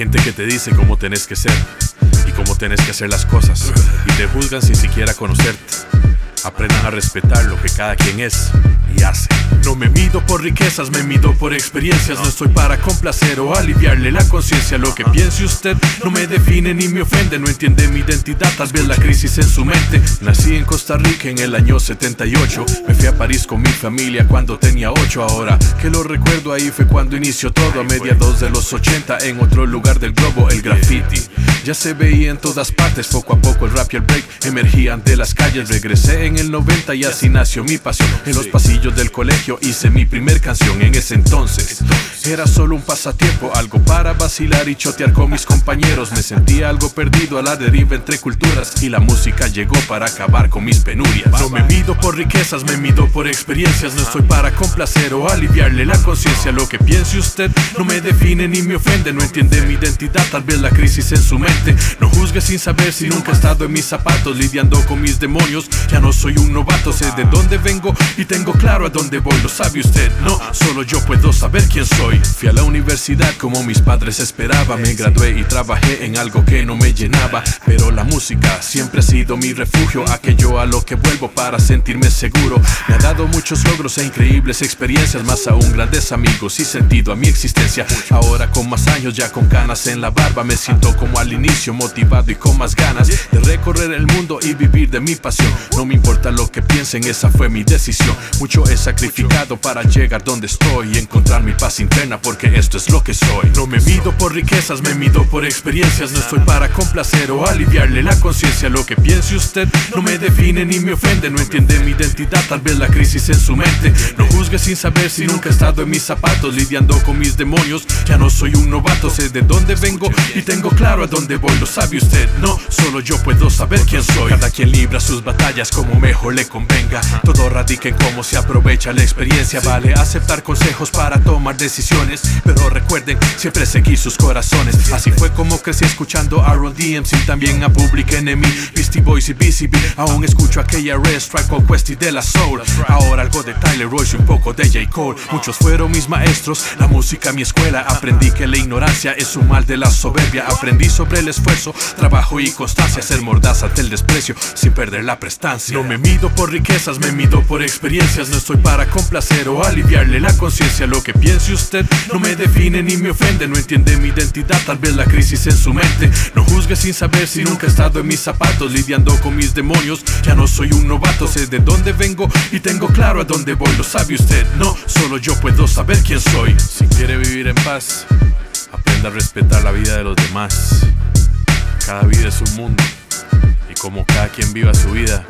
gente que te dice cómo tenés que ser y cómo tenés que hacer las cosas y te juzgan sin siquiera conocerte. Aprendan a respetar lo que cada quien es y hace. No me mido por riquezas, me mido por experiencias. No estoy para complacer o aliviarle la conciencia. Lo que piense usted no me define ni me ofende. No entiende mi identidad, tal vez la crisis en su mente. Nací en Costa Rica en el año 78. Me fui a París con mi familia cuando tenía 8. Ahora que lo recuerdo, ahí fue cuando inició todo. A mediados de los 80 en otro lugar del globo, el graffiti. Ya se veía en todas partes, poco a poco el rap y el break emergían de las calles. Regresé en el 90 y así nació mi pasión. En los pasillos del colegio hice mi primer canción en ese entonces. Era solo un pasatiempo, algo para vacilar y chotear con mis compañeros. Me sentía algo perdido a la deriva entre culturas y la música llegó para acabar con mis penurias. No me mido por riquezas, me mido por experiencias. No estoy para complacer o aliviarle la conciencia. Lo que piense usted no me define ni me ofende. No entiende mi identidad, tal vez la crisis en su mente. No juzgue sin saber si nunca he estado en mis zapatos lidiando con mis demonios. Ya no soy un novato, sé de dónde vengo y tengo claro a dónde voy. Lo sabe usted, no, solo yo puedo saber quién soy. Fui a la universidad como mis padres esperaban. Me gradué y trabajé en algo que no me llenaba. Pero la música siempre ha sido mi refugio, aquello a lo que vuelvo para sentirme seguro. Me ha dado muchos logros e increíbles experiencias, más aún grandes amigos y sentido a mi existencia. Ahora con más años, ya con canas en la barba, me siento como al inicio motivado y con más ganas de recorrer el mundo y vivir de mi pasión. No me importa lo que piensen, esa fue mi decisión. Mucho he sacrificado para llegar donde estoy y encontrar mi paz interna porque esto es lo que soy. No me mido por riquezas, me mido por experiencias. No estoy para complacer o aliviarle la conciencia. Lo que piense usted no me define ni me ofende. No entiende mi identidad, tal vez la crisis en su mente. No juzgue sin saber si nunca he estado en mis zapatos lidiando con mis demonios. Ya no soy un novato, sé de dónde vengo y tengo claro a dónde voy, lo sabe usted, no, solo yo puedo saber quién soy. Cada quien libra sus batallas como mejor le convenga. Todo radica en cómo se aprovecha la experiencia. Vale aceptar consejos para tomar decisiones, pero recuerden siempre seguir sus corazones. Así fue como crecí escuchando a Ron DMC, también a Public Enemy, Beastie Boys y BCB. Aún escucho aquella Red Strike o Questy de la Soul. Ahora algo de Tyler Royce y un poco de J. Cole. Muchos fueron mis maestros, la música mi escuela. Aprendí que la ignorancia es un mal de la soberbia. Aprendí sobre el esfuerzo, trabajo y constancia, ser mordaz ante el desprecio sin perder la prestancia. No me mido por riquezas, me mido por experiencias, no estoy para complacer o aliviarle la conciencia. Lo que piense usted no me define ni me ofende, no entiende mi identidad, tal vez la crisis en su mente. No juzgue sin saber si nunca he estado en mis zapatos lidiando con mis demonios. Ya no soy un novato, sé de dónde vengo y tengo claro a dónde voy. Lo sabe usted, no, solo yo puedo saber quién soy. Si quiere vivir en paz, aprenda a respetar la vida de los demás. Cada vida es un mundo y como cada quien viva su vida,